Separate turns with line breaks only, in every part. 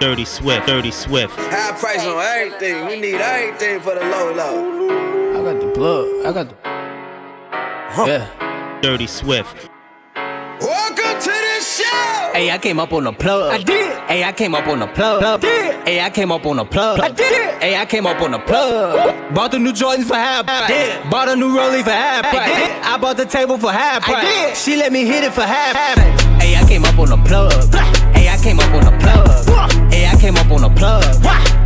Dirty Swift, Dirty Swift.
High price on everything. We need everything for the low low.
I got the plug. I got the. Yeah.
Dirty Swift.
Welcome to the show.
Hey, I came up on the plug.
I did.
Hey, I came up on the plug.
I did.
Hey, I came up on the plug.
I did.
Hey, I came up on the plug. Bought the new Jordans for half price.
did.
Bought a new Rollie for half
I
price.
did.
I bought the table for half
I
price.
did.
She let me hit it for half price. Hey, I came up on the plug. Hey, I came up on came up on the plug.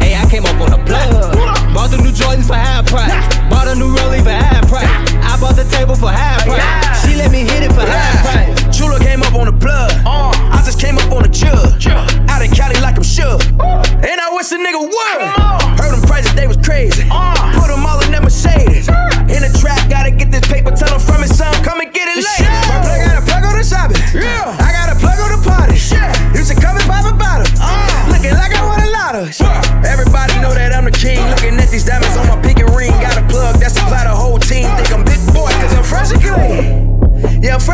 Hey, I came up on the plug. Bought the new Jordans for half price. Bought a new Rollie for half price. I bought the table for half price. She let me hit it for half price.
Chula came up on the plug. Uh. I just came up on the jug. Out in Cali like I'm shook. Uh. And I wish a nigga would.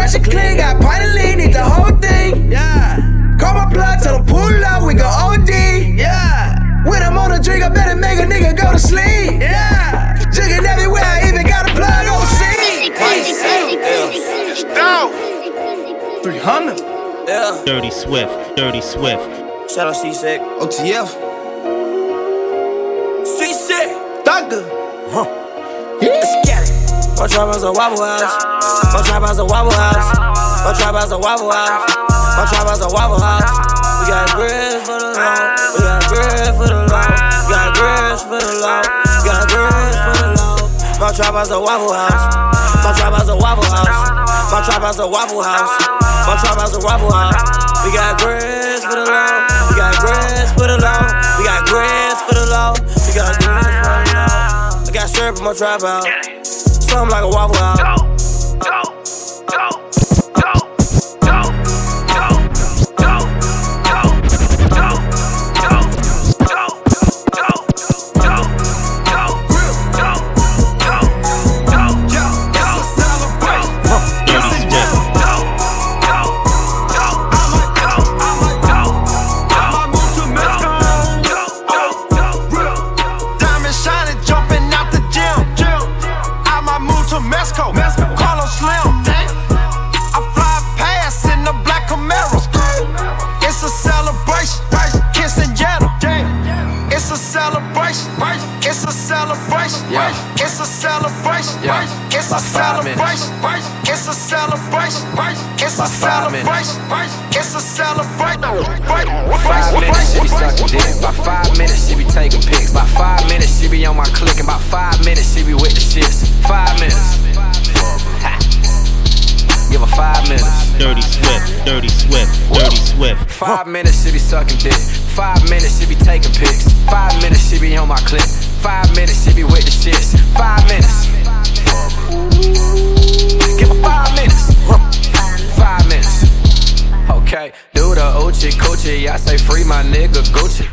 Fresh and clean. Got pint of lean, need the whole thing. Yeah. Call my plug, tell them pull up, we go OD. Yeah. When I'm on a drink, I better make a nigga go to sleep. Yeah. Jigging everywhere, I even got a plug overseas.
Down.
300. Yeah.
Dirty Swift, Dirty Swift.
Shout out C-Sec. OTF. C-Sec. Doctor. Huh. Let's get it. My trap house a Waffle House. My trap house a Waffle House. My trap house a Waffle House. My trap house a Waffle House. We got bread for the law. We got bread for the law. We got bread for the law. We got bread for the law. My trap house a Waffle House. My trap house a Waffle House. My trap house a Waffle House. My trap house a Waffle House. We got bread for the law. We got bread for the law. We got bread for the law. We got bread for the law. I got syrup in my trap house. Something like a Waffle House.
Minutes.
It's a celebration.
Five minutes,
she be sucking dick. By five minutes, she be taking pics. By five minutes, she be on my click. And by five minutes, she be with the shits. Five minutes. Ha. Give her five minutes.
Dirty Swift, Dirty Swift, Dirty Swift.
Five minutes, she be sucking dick. Five minutes, she be taking pics. Five minutes, she be on my clip. Five minutes, she be with the shits. Five minutes. Coochie. I say free my nigga Gucci.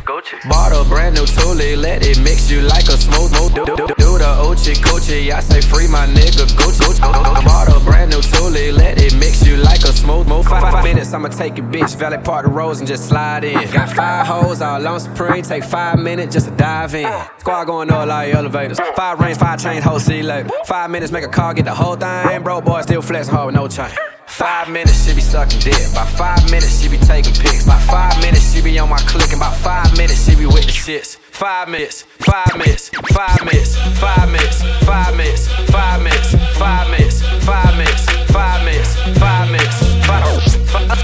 Bought a brand new Thule, let it mix you like a smooth move. Do, do, do do the Ochi Coochie. I say free my nigga Gucci. Bought a brand new Thule, let it mix you like a smooth move. Five, five minutes, I'ma take your bitch, valet park the roads and just slide in. Got five hoes all on Supreme, take five minutes just to dive in. Squad going up like elevators. Five rings, five chains, whole see later. Five minutes, make a call, get the whole thing. Bro, boy, still flexing hard with no chain. Five minutes, she be sucking dick. By five minutes, she be taking pics. By five minutes, she be on my click. And by five minutes, she be with the shits. Five minutes, five minutes, five minutes, five minutes, five minutes, five minutes, five minutes, five minutes, five minutes, five minutes, five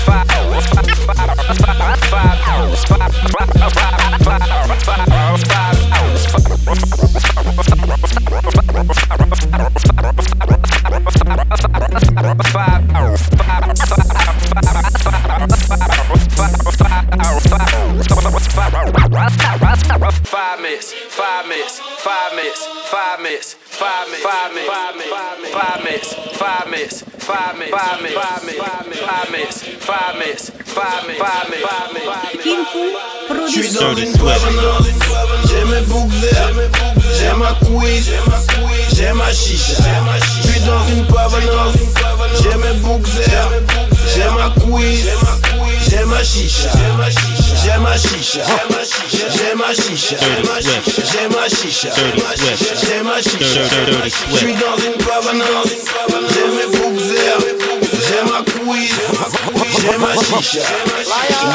five Five minutes, five minutes, five five five five five five five five five five five five five five
mes boucles vertes, j'ai ma quiz, j'ai ma chicha. Je suis dans une provenance, j'ai mes vertes, j'ai ma quiz, j'ai ma chicha. J'ai ma chicha, j'aime ma chicha, j'aime ma chicha, j'aime ma chicha, suis dans une provenance, j'aime mes boucs chicha,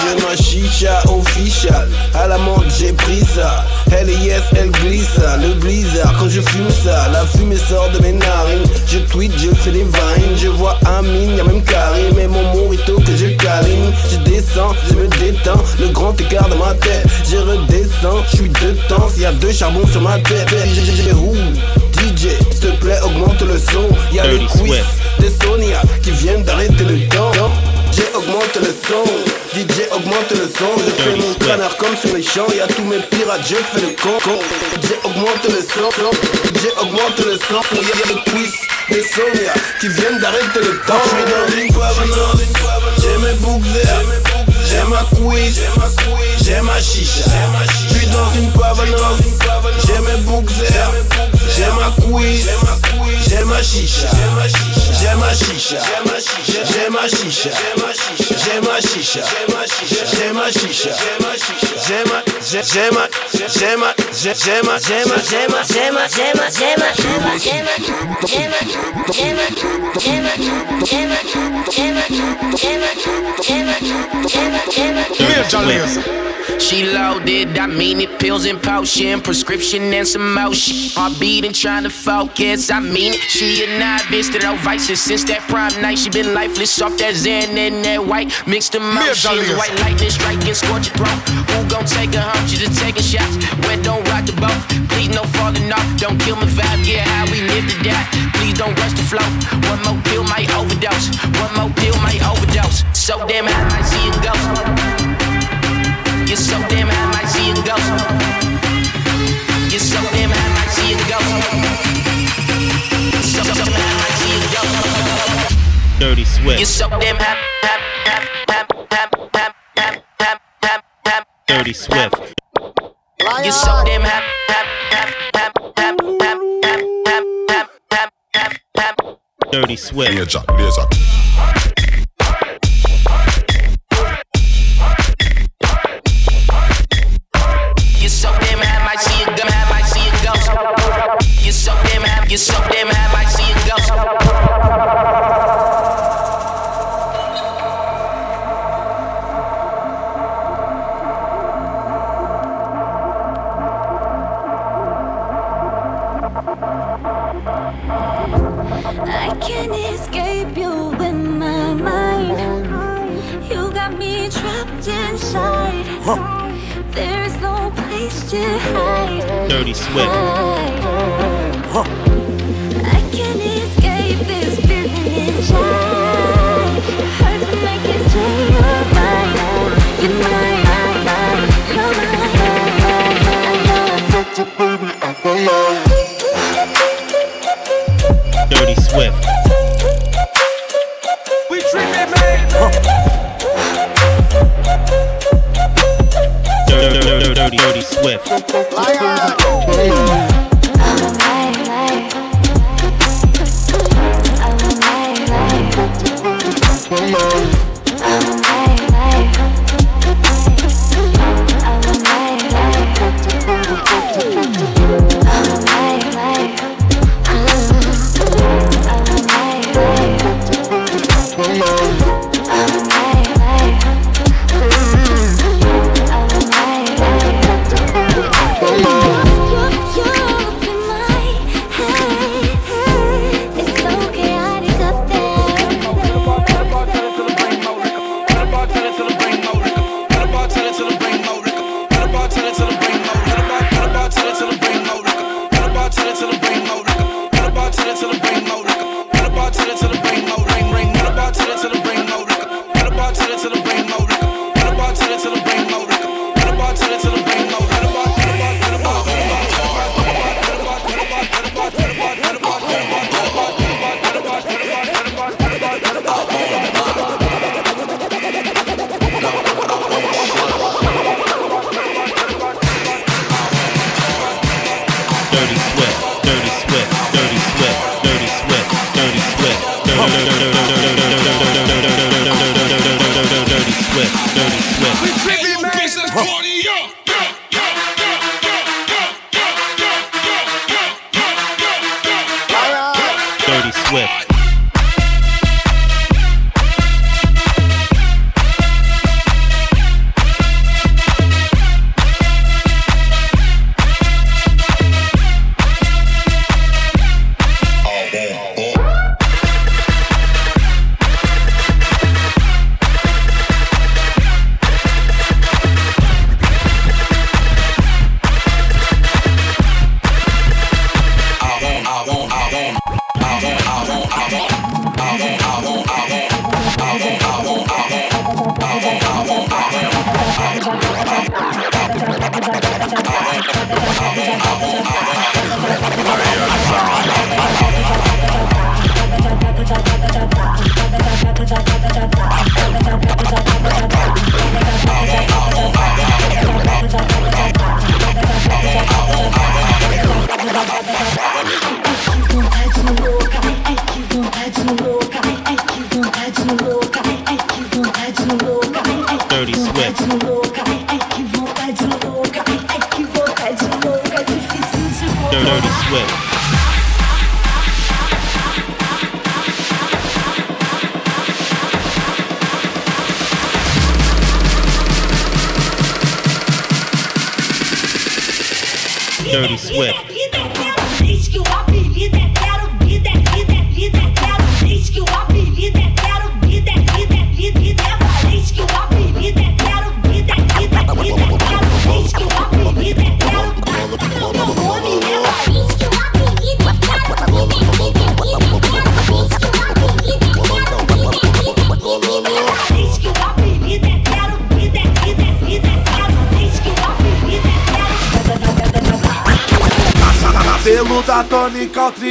j'aime ma chicha official, à la mode j'ai pris ça, elle est yes, elle glisse, le blizzard quand je fume ça, la fumée sort de mes narines, je tweet, je fais des vines, je vois Amine, y'a même Karim, et mon morito que je câline, je descends, je me détends, le grand écart de ma tête, je redescends, je suis de temps, s'il y a deux charbons sur ma tête, j'ai où DJ, s'il te plaît, augmente le son. Y'a le quiz de Sonia qui viennent d'arrêter le temps. Augmente le son, DJ augmente le son. Je fais mon canard comme sur les champs. Y'a tous mes pirates, je fais le con. DJ augmente le son, DJ augmente le son. Y'a le quiz de Sonia qui viennent d'arrêter le temps. Je suis dans une provenance, j'ai mes boucles j'ai ma quiz, j'ai ma chicha. Je suis dans une provenance, j'ai mes boucles j'ai ma quiz, j'ai ma chicha. J'ai ma chicha, j'ai ma chicha, j'ai ma chicha, j'ai ma chicha, j'ai ma, j'ai ma, j'ai ma, j'ai ma, j'ai ma, j'ai ma, j'ai ma, j'ai ma, j'ai ma, j'ai ma, j'ai ma, j'ai ma, j'ai ma, j'ai ma, j'ai ma, j'ai ma, j'ai ma, j'ai ma, j'ai ma,
She loaded, I mean it, pills and potion, prescription and some motion. Heart beating, trying to focus, I mean it. She a novice to no vices since that prime night. She been lifeless off that Zen and that white mixed emotions. White lightning striking, scorch your throat. Who gon' take her home? She just taking shots. Wet, don't rock the boat. Please, no falling off. Don't kill my vibe, yeah, how we live to die. Please don't rush the flow. One more pill might overdose. One more pill might overdose. So damn high, I see a
Dirty Swift.
You're so damn high.
Dirty Swift.
You're so damn high.
Dirty Swift.
Laser, laser.
You're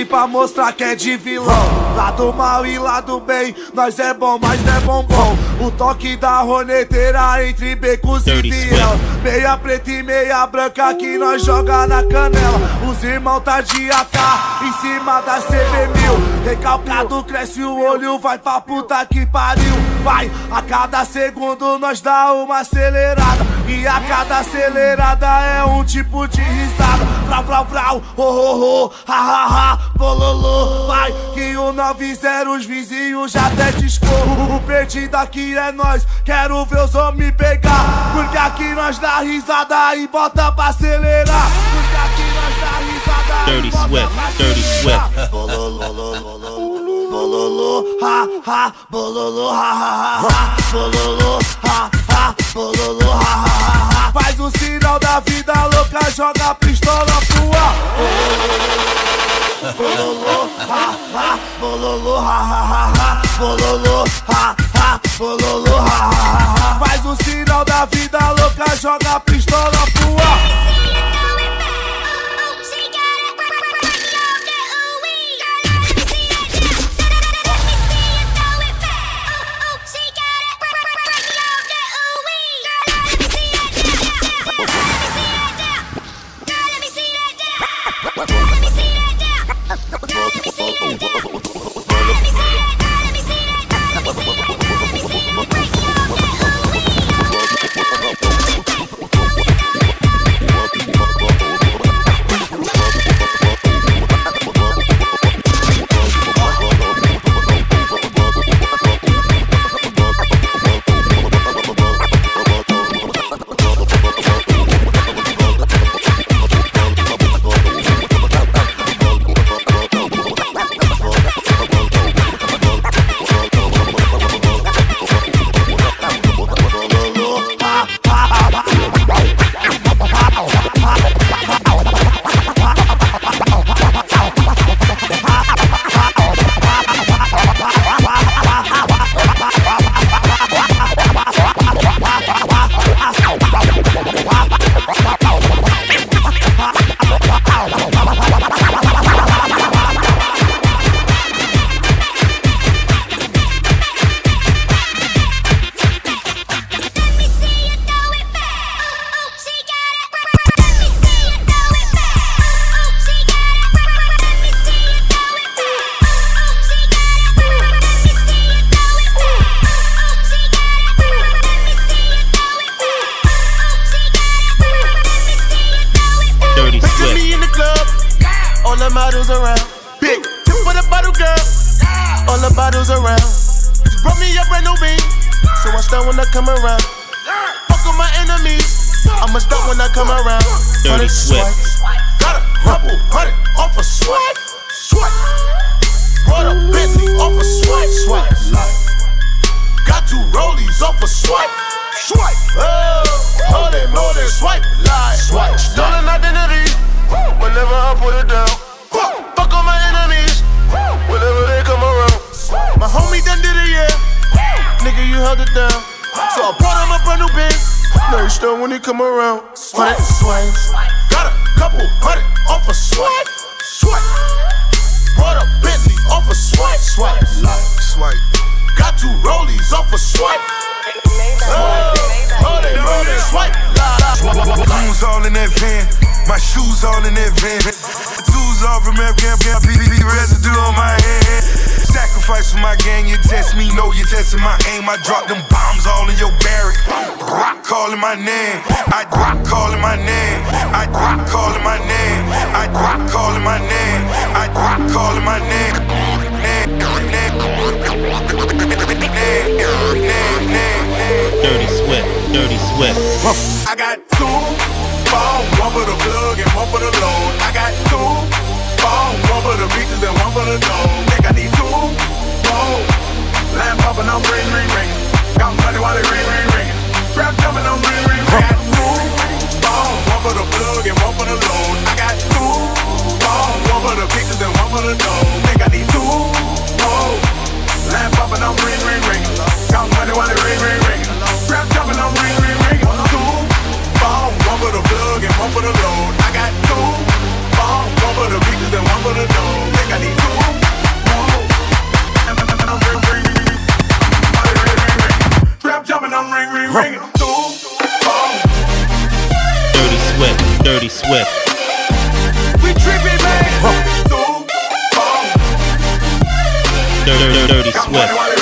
pra mostrar que é de vilão. Lado mal e lado bem, nós é bom, mas não é bombom. O toque da roneteira entre becos e
Dirty
viel. Meia preta e meia branca que nós joga na canela. Os irmãos tá de AK em cima da CB1000. Recalcado cresce o olho, vai pra puta que pariu. Vai, a cada segundo nós dá uma acelerada. E a cada acelerada é um tipo de risada. Vrau, vrau, vrau, oh, oh, oh, ha, ha, ha, bololô. Vai, que o 90 os vizinhos já até discorro. O perdido aqui é nós, quero ver os homens pegar. Porque aqui nós dá risada e bota pra acelerar. Porque aqui nós dá risada
Dirty
e bota
Swift,
pra
Dirty
acelerar.
Swift.
Bololô, ha, ha, bololô, ha, ha, ha, ha, bololô, ha, ha, bololô, ha, ha, ha, ha. Faz o sinal da vida louca, joga a pistola pro ar. Bololô, ha, ha, bololô, ha, ha, ha, ha, bololô, ha, ha, bololô, ha, ha, ha, ha. Faz o sinal da vida louca, joga a pistola pro ar.
Let
me see it, let me see it, let me see it. Let me see it. Held it down. So I brought him a brand new Benz.
Nice though when he come around. Hundred swings. Got a couple hundred off a swipe. Swipe. Brought a Bentley off a swipe. Swipe. Like swipe. Got two rollies off a swipe. Swipe.
Goons all in that van, my shoes all in that van. Tools all from PPP residue on my hand. Sacrifice for my gang, you test me, know you testing my aim. I drop them bombs all in your barrack. Rock calling my name, I rock calling my name, I rock calling my name, I rock calling my name, I rock calling my name.
Dirty Swift, Dirty Swift.
I got two phones, one for the plug and one for the load. I got two phones, one for the beaches and one for the dome. Think I need two phones. Lamp popping, I'm ring, ring, ring. Got money while they ring, ring, ring. Rap jumping, I'm ring, ring, ring. Got two one for the plug and one for the load. I got two one for the beaches and one for the dome. Think I need two phones. Lamp popping, I'm ring, ring, ring. Got money while they ring, ring, ring. Rap jumping, I'm ring, ring, ring. Two one for the plug and one for the load. I'm ring, ring, ring.
Dirty Swift, Dirty Swift.
We tripping, man. Two phones.
Dirty, dirty, dirty Swift.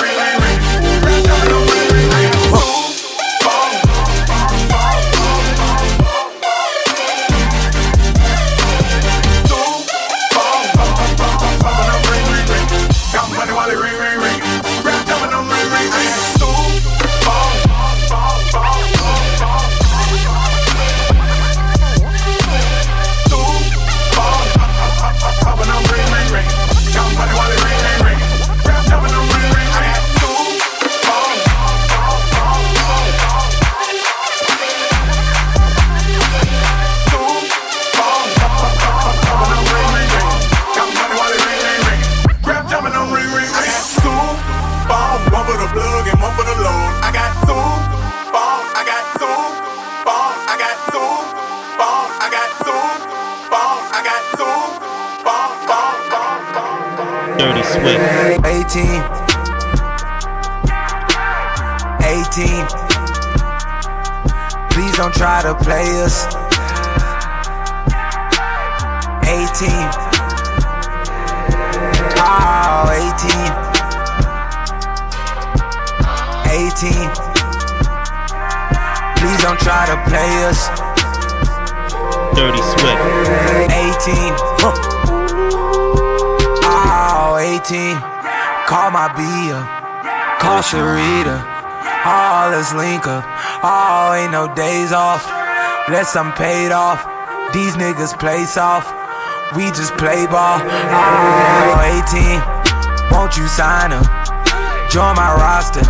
Unless I'm paid off. These niggas play soft. We just play ball. Oh, 18. Won't you sign up? Join my roster.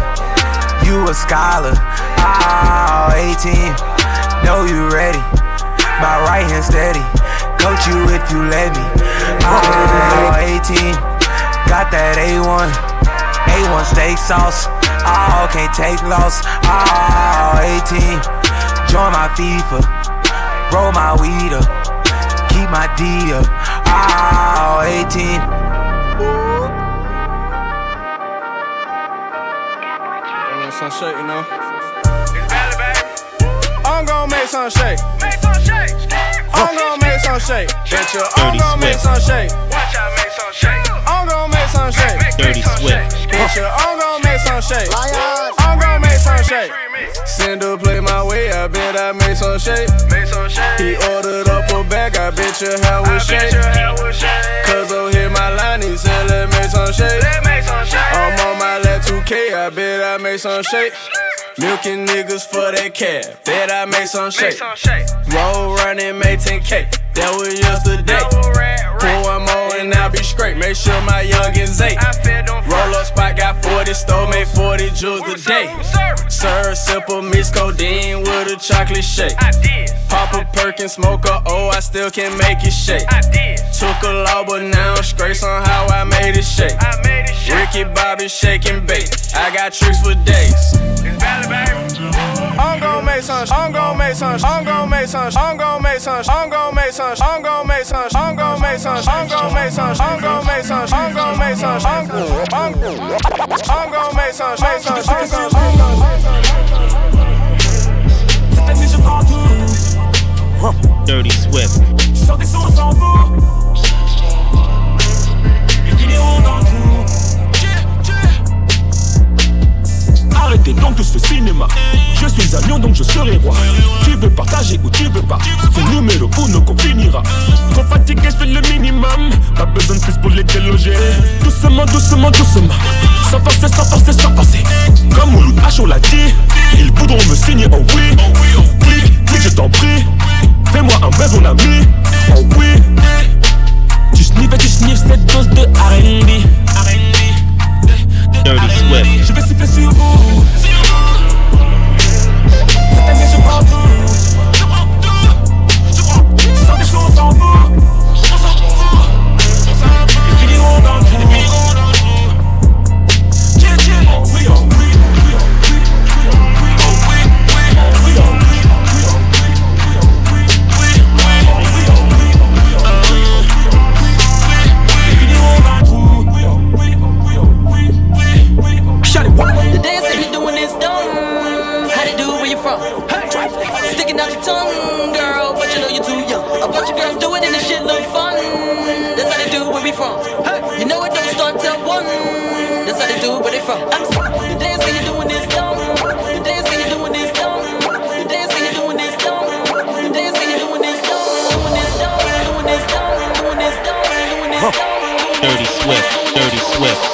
You a scholar. Oh, 18. Know you ready. My right hand steady. Coach you if you let me. Oh, 18. Got that A1. A1 steak sauce. Oh, can't take loss. Oh, 18. Join my FIFA. Roll my weed up. Keep my D up. Oh, 18.
Some shake, you know. I'm gonna make some shake. I'm gonna make some shake. Bitch, I'm
Dirty
gonna make some shake. Watch out, make some shake. I'm gonna make some shake.
Dirty Swift.
Bitch, I'm gonna make some shake. I'm gonna make some shake. Send her play my way, I bet I made some shake. He ordered up a bag, I bet your hair was shake. Cause oh, hit my line, he said, let me some shake. I'm on my lap 2K, I bet I made some shake. Milking niggas for that cat, bet I made some shake. Roll running, made 10K, that was yesterday. Pour one more and I'll be straight. Make sure my youngins ain't. Roll up spot, got 40 stole, made 40 jewels a day. Sir, simple mix codeine with a chocolate shake. Pop a perk and smoke a O, I still can make it shake. Took a law, but now I'm straight. Somehow I made it shake. Ricky Bobby shaking bait. I got tricks for days. I'm gon' make some, I'm gon' make some, I'm gon' make some, I'm gon' make some, I'm gon' make some make some, I'm gon' make some, I'm gon' make some, I'm gon' make some, I'm gon' make some, I'm gon'
make make some,
Dirty Swift.
profiter donc de ce cinéma. Je suis un donc je serai roi. Tu veux partager ou tu veux pas. C'est numéro uno qu'on finira. Trop fatigué, je fais le minimum. Pas besoin de plus pour les déloger. Doucement, doucement, doucement. Sans forcer, sans forcer, sans forcer. Comme Mouloud Hacho l'a dit, ils voudront me signer, oh oui. Oh oui, oh oui, je t'en prie. Fais-moi un baise, mon ami. Oh oui. Tu sniffes et tu sniffes cette dose de R&B.
Dirty Swift.
Je vais siffler sur vous. Cette année, je. Je. Je. Je vous.
from. Hey, you know don't start till one. That's how they do where they from. I'm
Dirty Swift. Dirty Swift.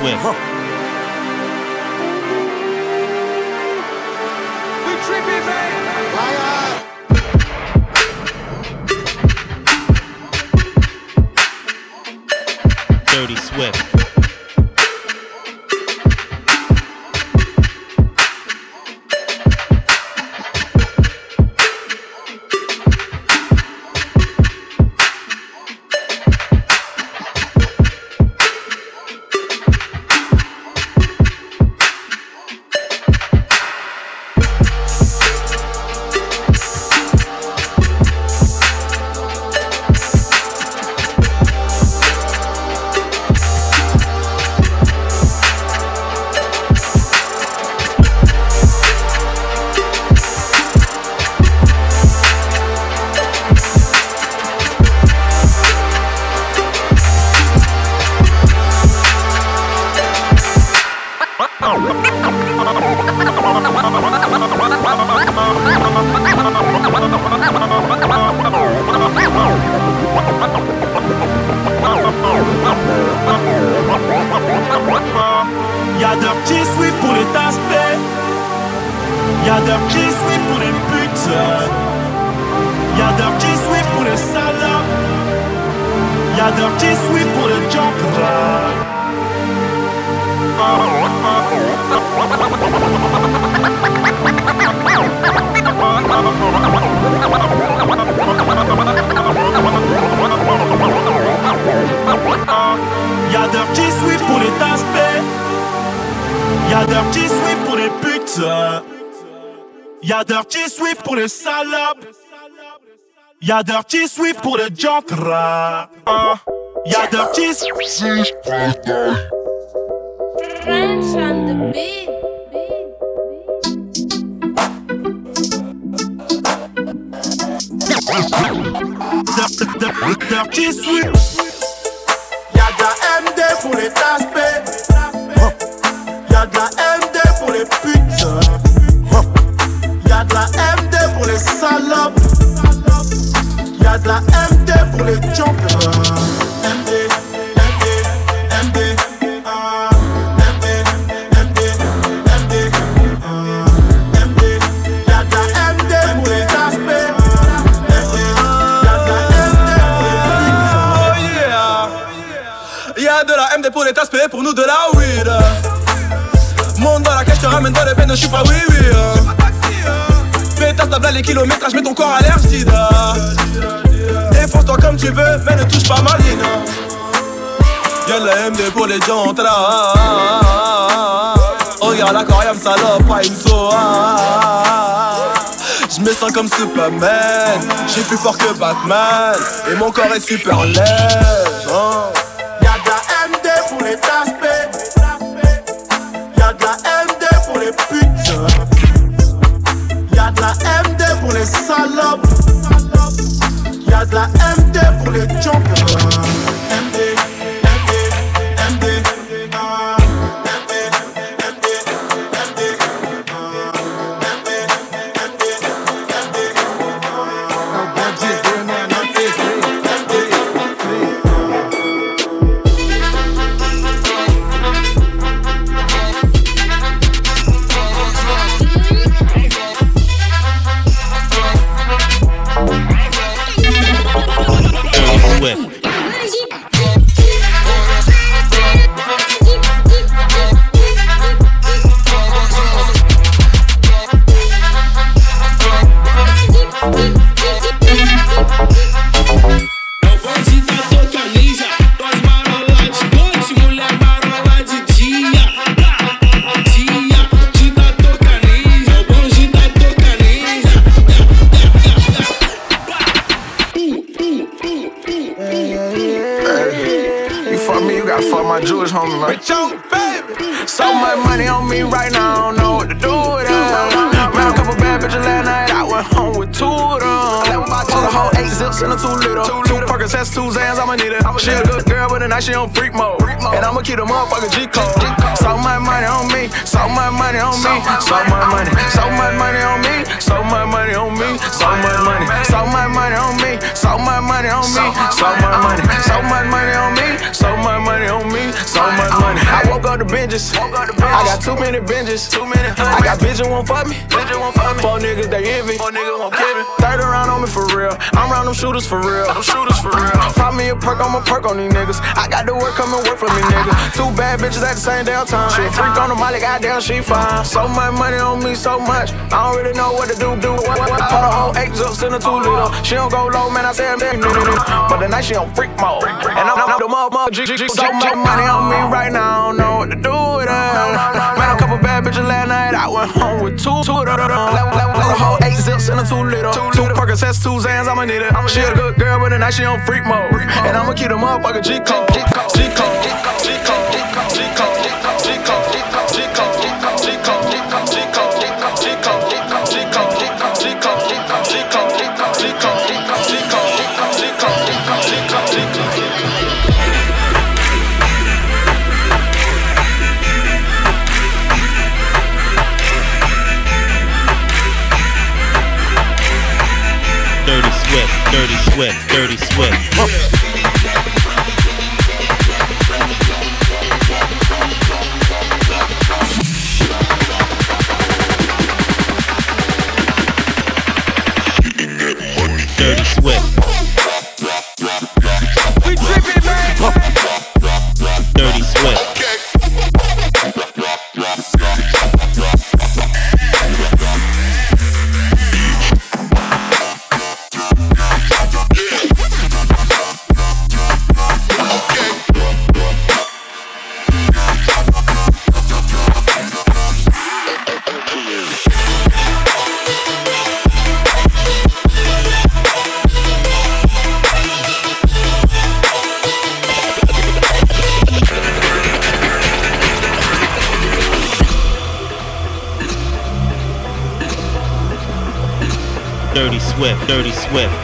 swim.
Y'a Dirty Swift pour les jantra Y'a Dirty Swift
French on the beat.
Dirty Swift
Y'a de la MD pour les taspés. Y'a de la Y'a de la MD pour les jumpers. MD, MD, MD. MD, MD, MD, MD. Y'a de la MD pour les taspés. MD, MD pour les
de la MD pour les pour nous de la weed Monte dans la caisse, je te ramène dans les peines, je suis pas oui oui Pétasse, t'as les kilométrages, mets ton corps à l'air, j'dida Défonce-toi comme tu veux, mais ne touche pas ma ligne Y'a la MD pour les gens Regarde l'aquarium salope, pas une Je me sens comme Superman, je plus fort que Batman. Et mon corps est super laid.
Les salopes. Y'a de la MD pour les jumpers.
with. She on freak mode. And I'ma keep the motherfucker G code. So much money on me, so much money on me, so much money, so much money on me, so much money on me, so much money, so much money on me, so much money on me, so much money, so much money on me, so much money on me, so much money. I woke up to binges, I got too many binges, too many. I got bitches won't fuck me, bitches won't fuck me. Four niggas they envy, four niggas won't kill me. Third around on me for real, I'm around them shooters for real, them shooters for real. Pop me a perk, I'm a perk on these niggas. I got to work, come and work for me, nigga. Two bad bitches at the same damn time. She freak on the molly, goddamn, she fine. So much money on me, so much. I don't really know what to do, do. What, what, Put a whole eight zups in a two liter. She don't go low, man, I say I'm But tonight she on freak mode. And I'm, I'm the mother, G, G, G. So much money on me right now, I don't know what to do with it. Man, a couple bad bitches last night, I went home with two, two, two, two, two. Zips in a two liter. Two Perkins, has two Zans, I'ma need it. She a good girl, but tonight she on freak mode. And I'ma keep the motherfucker G code. G code. G code. G code. G
Swift, Dirty Swift. Huh. Dirty Swift.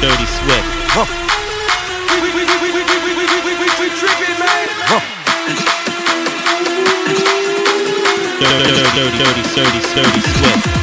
Dirty Sturdy, sturdy, sturdy, swift.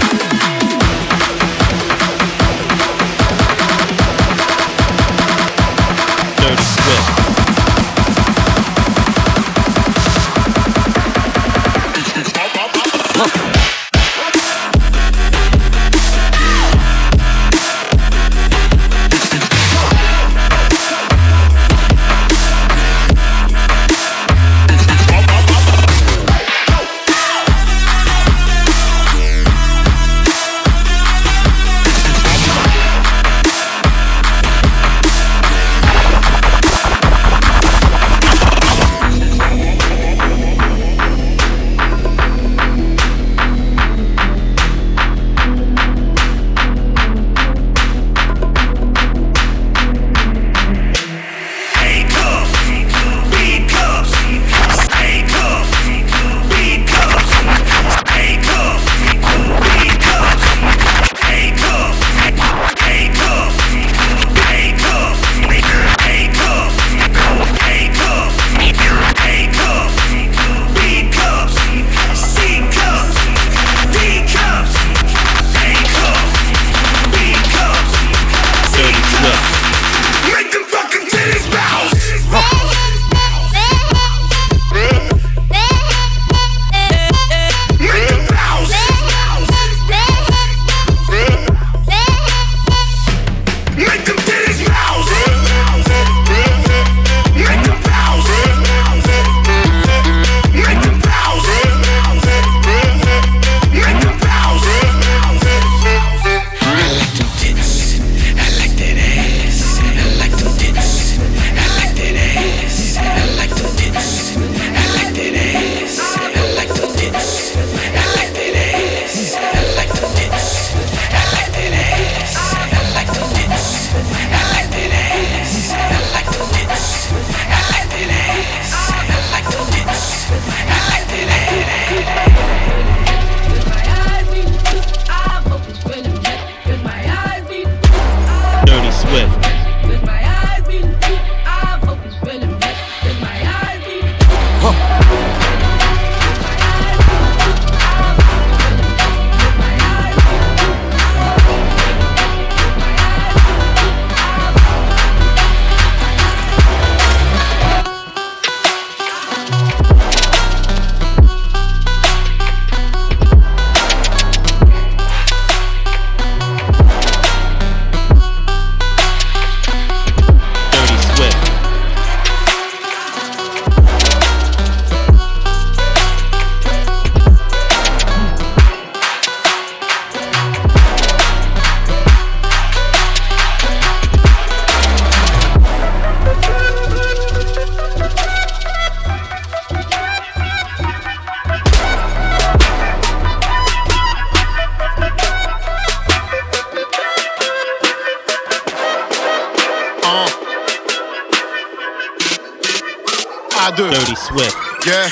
Yeah.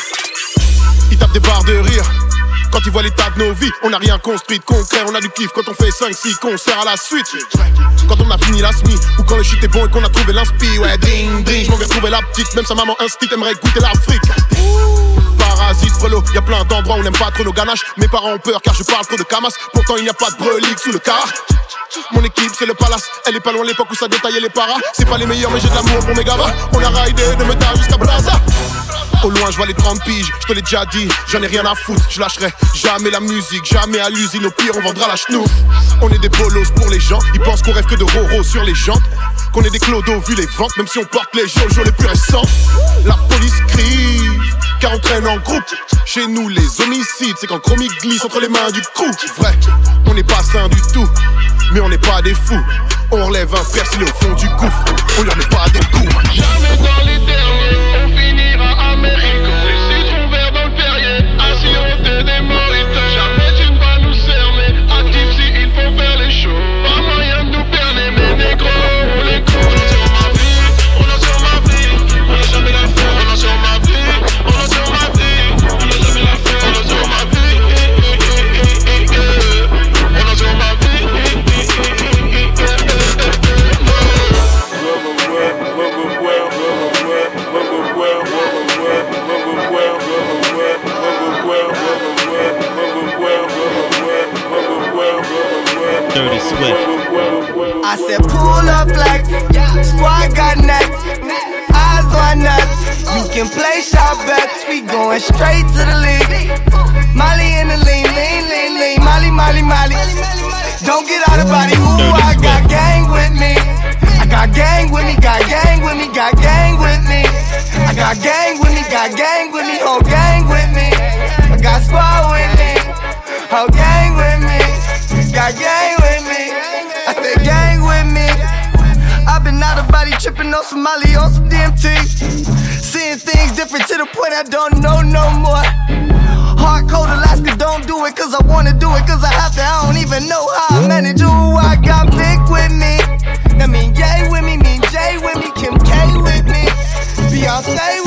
Il tape des barres de rire. Quand il voit l'état de nos vies, on n'a rien construit de concret. On a du kiff quand on fait 5-6 concerts à la suite. Quand on a fini la SMI, ou quand le shit est bon et qu'on a trouvé l'inspi. Ouais, ding ding, je m'en vais la petite. Même sa maman instit aimerait goûter l'Afrique. Parasite, frelot, y a plein d'endroits où on n'aime pas trop nos ganaches. Mes parents ont peur car je parle trop de camas. Pourtant, il n'y a pas de relique sous le car. Mon équipe, c'est le palace. Elle est pas loin l'époque où ça détaillait les paras. C'est pas les meilleurs, mais j'ai de l'amour pour mes gavas. On a raidé de Meta jusqu'à Plaza. Au loin, je vois les 30 piges, je te l'ai déjà dit, j'en ai rien à foutre, je lâcherai jamais la musique, jamais à l'usine, au pire on vendra la chenouf. On est des bolos pour les gens, ils pensent qu'on rêve que de roro sur les jantes, qu'on est des clodos vu les ventes, même si on porte les jojo les plus récents. La police crie, car on traîne en groupe. Chez nous, les homicides, c'est quand Chromie glisse entre les mains du crew. Vrai, on n'est pas sain du tout, mais on n'est pas des fous. On relève un frère s'il est au fond du gouffre, on met pas des coups.
Jamais dans
Dirty Swift.
I said pull up like squad got nuts, eyes on us. You can play shot bets, we going straight to the league. Molly in the lean, lean, lean, lean, Molly, Molly, Molly. Don't get out of body, ooh, I got gang with me. I got gang with me, got gang with me, got gang with me. I got gang with me, got gang with me, whole gang with me. I got squad with me, whole gang with me. Got gang with me. I said gang with me. I've been out of body tripping on Somali on some DMT. Seeing things different to the point I don't know no more. Hard cold Alaska, don't do it cause I wanna do it cause I have to. I don't even know how I manage. Ooh, I got big with me. That mean Yay with me, mean Jay with me, Kim K with me. Beyonce with me,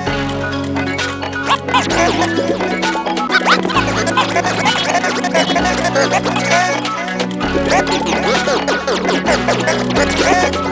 Let's go.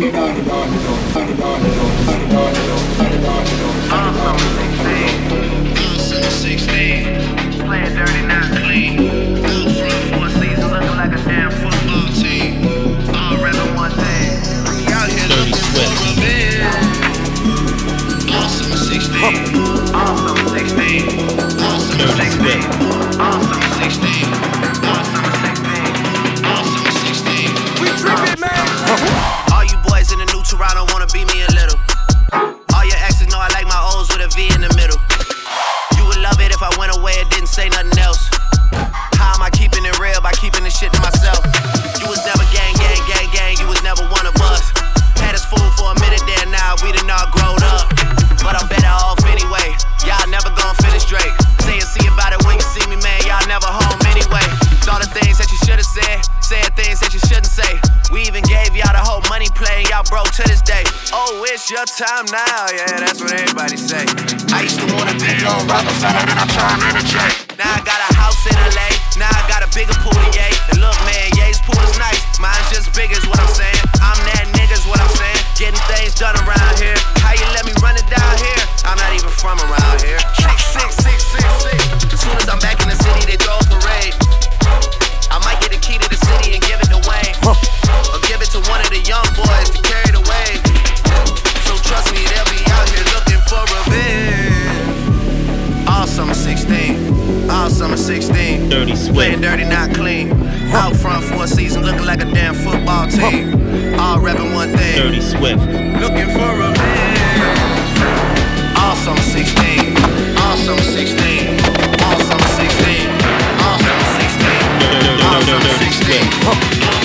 99. one thing.
Dirty Swift.
Looking for a man. Awesome 16. Awesome 16. Awesome 16. Awesome 16. Awesome 16.
Awesome 16.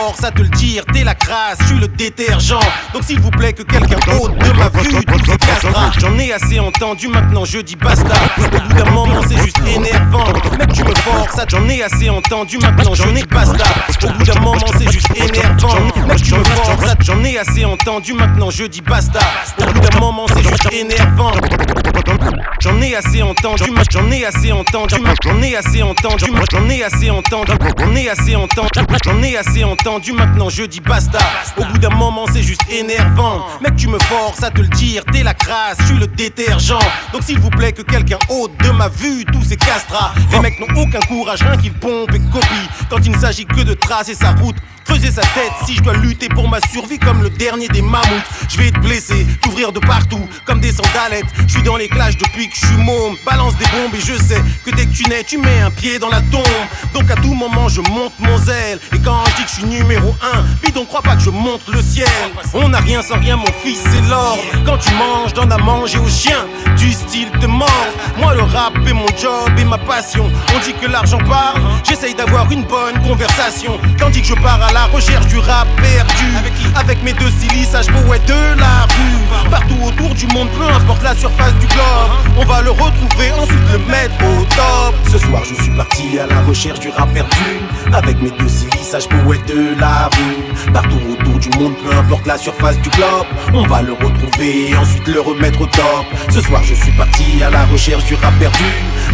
Forces à te le dire, t'es la crasse, je suis le détergent. Donc s'il vous plaît, que quelqu'un ôte de ma vue castras. J'en ai assez entendu, maintenant je dis basta. Au bout d'un moment, c'est juste énervant. Mec, tu me forces j'en ai assez entendu, maintenant j'en ai basta. Au bout d'un moment, c'est juste énervant. Mec, tu me forces j'en ai assez entendu, maintenant je dis basta. Au bout d'un moment, c'est juste énervant. J'en ai assez entendu, j'en ai assez entendu, j'en ai assez entendu, j'en ai assez entendu, j'en ai assez entendu, j'en ai assez entendu, maintenant je dis basta. Au bout d'un moment, c'est juste énervant. Mec, tu me forces à te le dire, t'es la crasse, suis le Donc s'il vous plaît, que quelqu'un ôte de ma vue tous ces castras. Les mecs n'ont aucun courage, rien qu'ils pompent et copient. Quand il ne s'agit que de tracer sa route, creuser sa tête si je dois lutter pour ma survie comme le dernier des mammouths. Je vais te blesser, t'ouvrir de partout comme des sandalettes. Je suis dans les clashs depuis que je suis môme. Balance des bombes et je sais que dès que tu nais, tu mets un pied dans la tombe. Donc à tout moment, je monte mon zèle. Et quand je dis que je suis numéro 1, bidon, crois pas que je monte le ciel. On n'a rien sans rien, mon fils, c'est l'or. Quand tu manges, donne à manger aux chiens. Du style te mord. Moi, le rap est mon job et ma passion. On dit que l'argent parle, j'essaye d'avoir une bonne conversation. Tandis que je pars à la recherche du rap perdu. Avec qui Avec mes deux silly, sage poète de la rue. Partout autour du monde, peu importe la surface du globe. On va le retrouver, ensuite le mettre au top. Ce soir, je suis parti à la recherche du rap perdu. Avec mes deux silly, sage poète de la rue. Partout autour du monde, peu importe la surface du globe. On va le retrouver, ensuite le remettre au top. Ce soir, je suis parti à la recherche du rap perdu.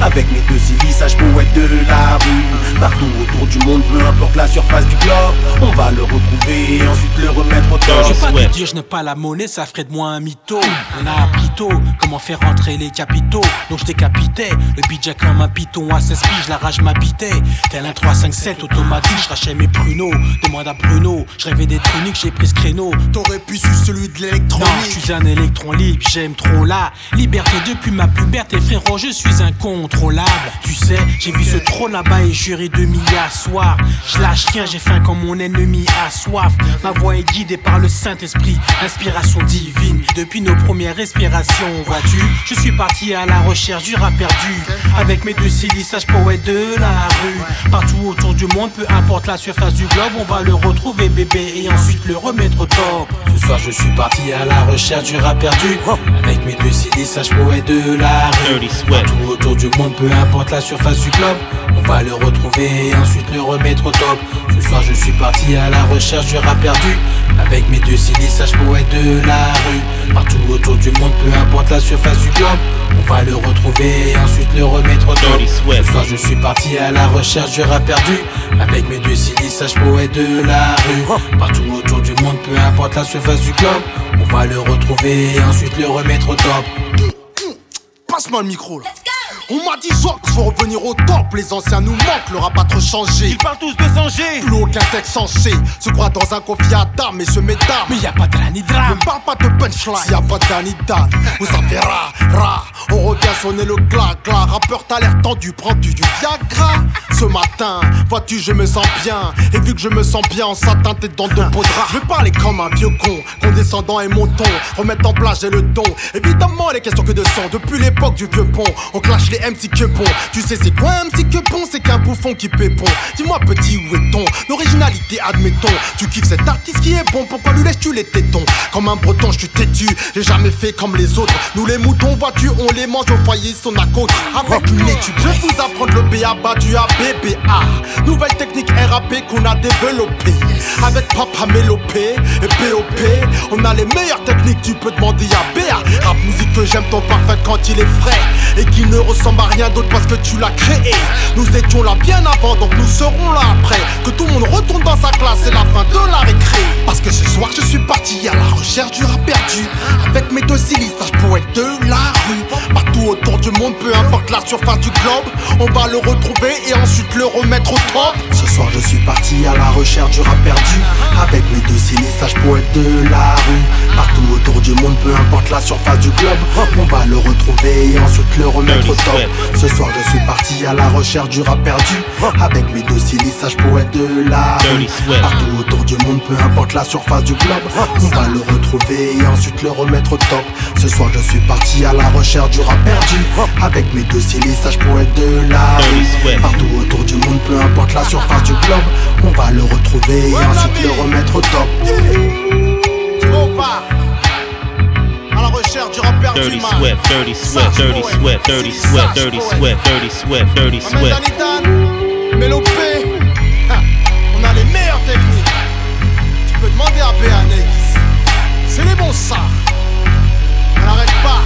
Avec mes deux silly, sage poète de la rue. Partout autour du monde, peu importe la surface du globe. On va le retrouver, ensuite le remettre au top.
Je vais pas te dire je n'ai pas la monnaie, ça ferait de moi un mytho. On a appris tôt comment faire rentrer les capitaux. Donc je décapitais le budget comme un python à 16 piges, la rage m'habitait. Tel un 357 automatique, je rachais mes pruneaux. Demande à Bruno, je rêvais d'être unique, j'ai pris ce créneau.
T'aurais pu suivre celui de l'électronique.
Non, je suis un électron libre, j'aime trop la liberté depuis ma puberté, frérot, je suis incontrôlable. Tu sais, j'ai vu ce trône là-bas et juré de m'y asseoir. Je lâche rien, j'ai faim comme mon ennemi a soif. Ma voix est guidée par le Saint-Esprit, inspiration divine. Depuis nos premières respirations, vois-tu, je suis parti à la recherche du rap perdu. Avec mes deux sages poètes de la rue. Partout autour du monde, peu importe la surface du globe, on va le retrouver bébé et ensuite le remettre au top. Ce soir, je suis parti à la recherche du rap perdu. Avec mes deux sages poètes de la rue. Partout autour du monde, peu importe la surface du globe, on va le retrouver et ensuite le remettre au top. Ce soir, je suis parti à la recherche du rap perdu. Avec mes deux sages poètes de la rue. Partout autour du monde, peu importe la surface du globe, on va le retrouver et ensuite le remettre au top. Ce soir, je suis parti à la recherche du rap perdu. Avec mes deux sages poètes de la rue. Partout autour du monde, peu importe la surface du globe, on va le retrouver et ensuite le remettre au top.
Passe-moi le micro là. On m'a dit genre qu'il faut revenir au top, les anciens nous manquent, le rap a trop changé. Ils
parlent tous de changer.
Plus aucun texte censé se croit dans un confiata, messieurs, mesdames.
Mais y a pas de l'anidram.
Ne parle pas de punchline. S'il y a pas d'anidan, vous savez ra, ra. On revient sonner le clac, clac. Rappeur, t'as l'air tendu, prends-tu du Viagra Ce matin, vois-tu, je me sens bien. Et vu que je me sens bien en satin, t'es dans de beaux draps. Je vais parler comme un vieux con, condescendant et monton. Remettre en place, j'ai le don. Évidemment, les questions que de sang. Depuis l'époque du vieux pont, on clash les les MC que bon. Tu sais, c'est quoi un MC que bon? C'est qu'un bouffon qui pépon. Dis-moi, petit, où est ton L'originalité, admettons. Tu kiffes cet artiste qui est bon, pourquoi lui laisses-tu les tétons? Comme un breton, je suis têtu, j'ai jamais fait comme les autres. Nous, les moutons, vois-tu, on les mange au foyer, son à côte. Avec une étude, je vais vous apprendre le BABA du ABBA. Nouvelle technique RAP qu'on a développée. Avec Papa Mélopé et POP, on a les meilleures techniques, tu peux demander à BA. Rap musique que j'aime ton parfait quand il est frais. Et qui ne ressemble à rien d'autre parce que tu l'as créé. Nous étions là bien avant, donc nous serons là après. Que tout le monde retourne dans sa classe, c'est la fin de la récré. Parce que ce soir, je suis parti à la recherche du rap perdu. Avec mes deux silistages poètes de la rue. Partout autour du monde, peu importe la surface du globe, on va le retrouver et ensuite le remettre au top. Ce soir, je suis parti à la recherche du rap perdu. Avec mes deux silistages poètes de la rue. Partout autour du monde, peu importe la surface du globe, on va le retrouver et ensuite le remettre au top. Ce soir, je suis parti à la recherche du rap perdu. Avec mes deux silistages poètes de la rue. Partout autour du monde, peu importe la surface du globe, on va le retrouver et ensuite le remettre au top. Ce soir, je suis parti à la recherche du rap perdu. Avec mes deux silistages poètes de la rue. Partout autour du monde, peu importe la surface du globe, on va le retrouver et ensuite le remettre au top
recherche du rap perdu,
Dirty Swift, Dirty Swift, Dirty Swift, Dirty Swift, Dirty Swift, Dirty Swift, Dirty Swift.
Mélopé,
on a les meilleures techniques. Tu peux demander à Béanex. C'est les bons ça. On n'arrête pas.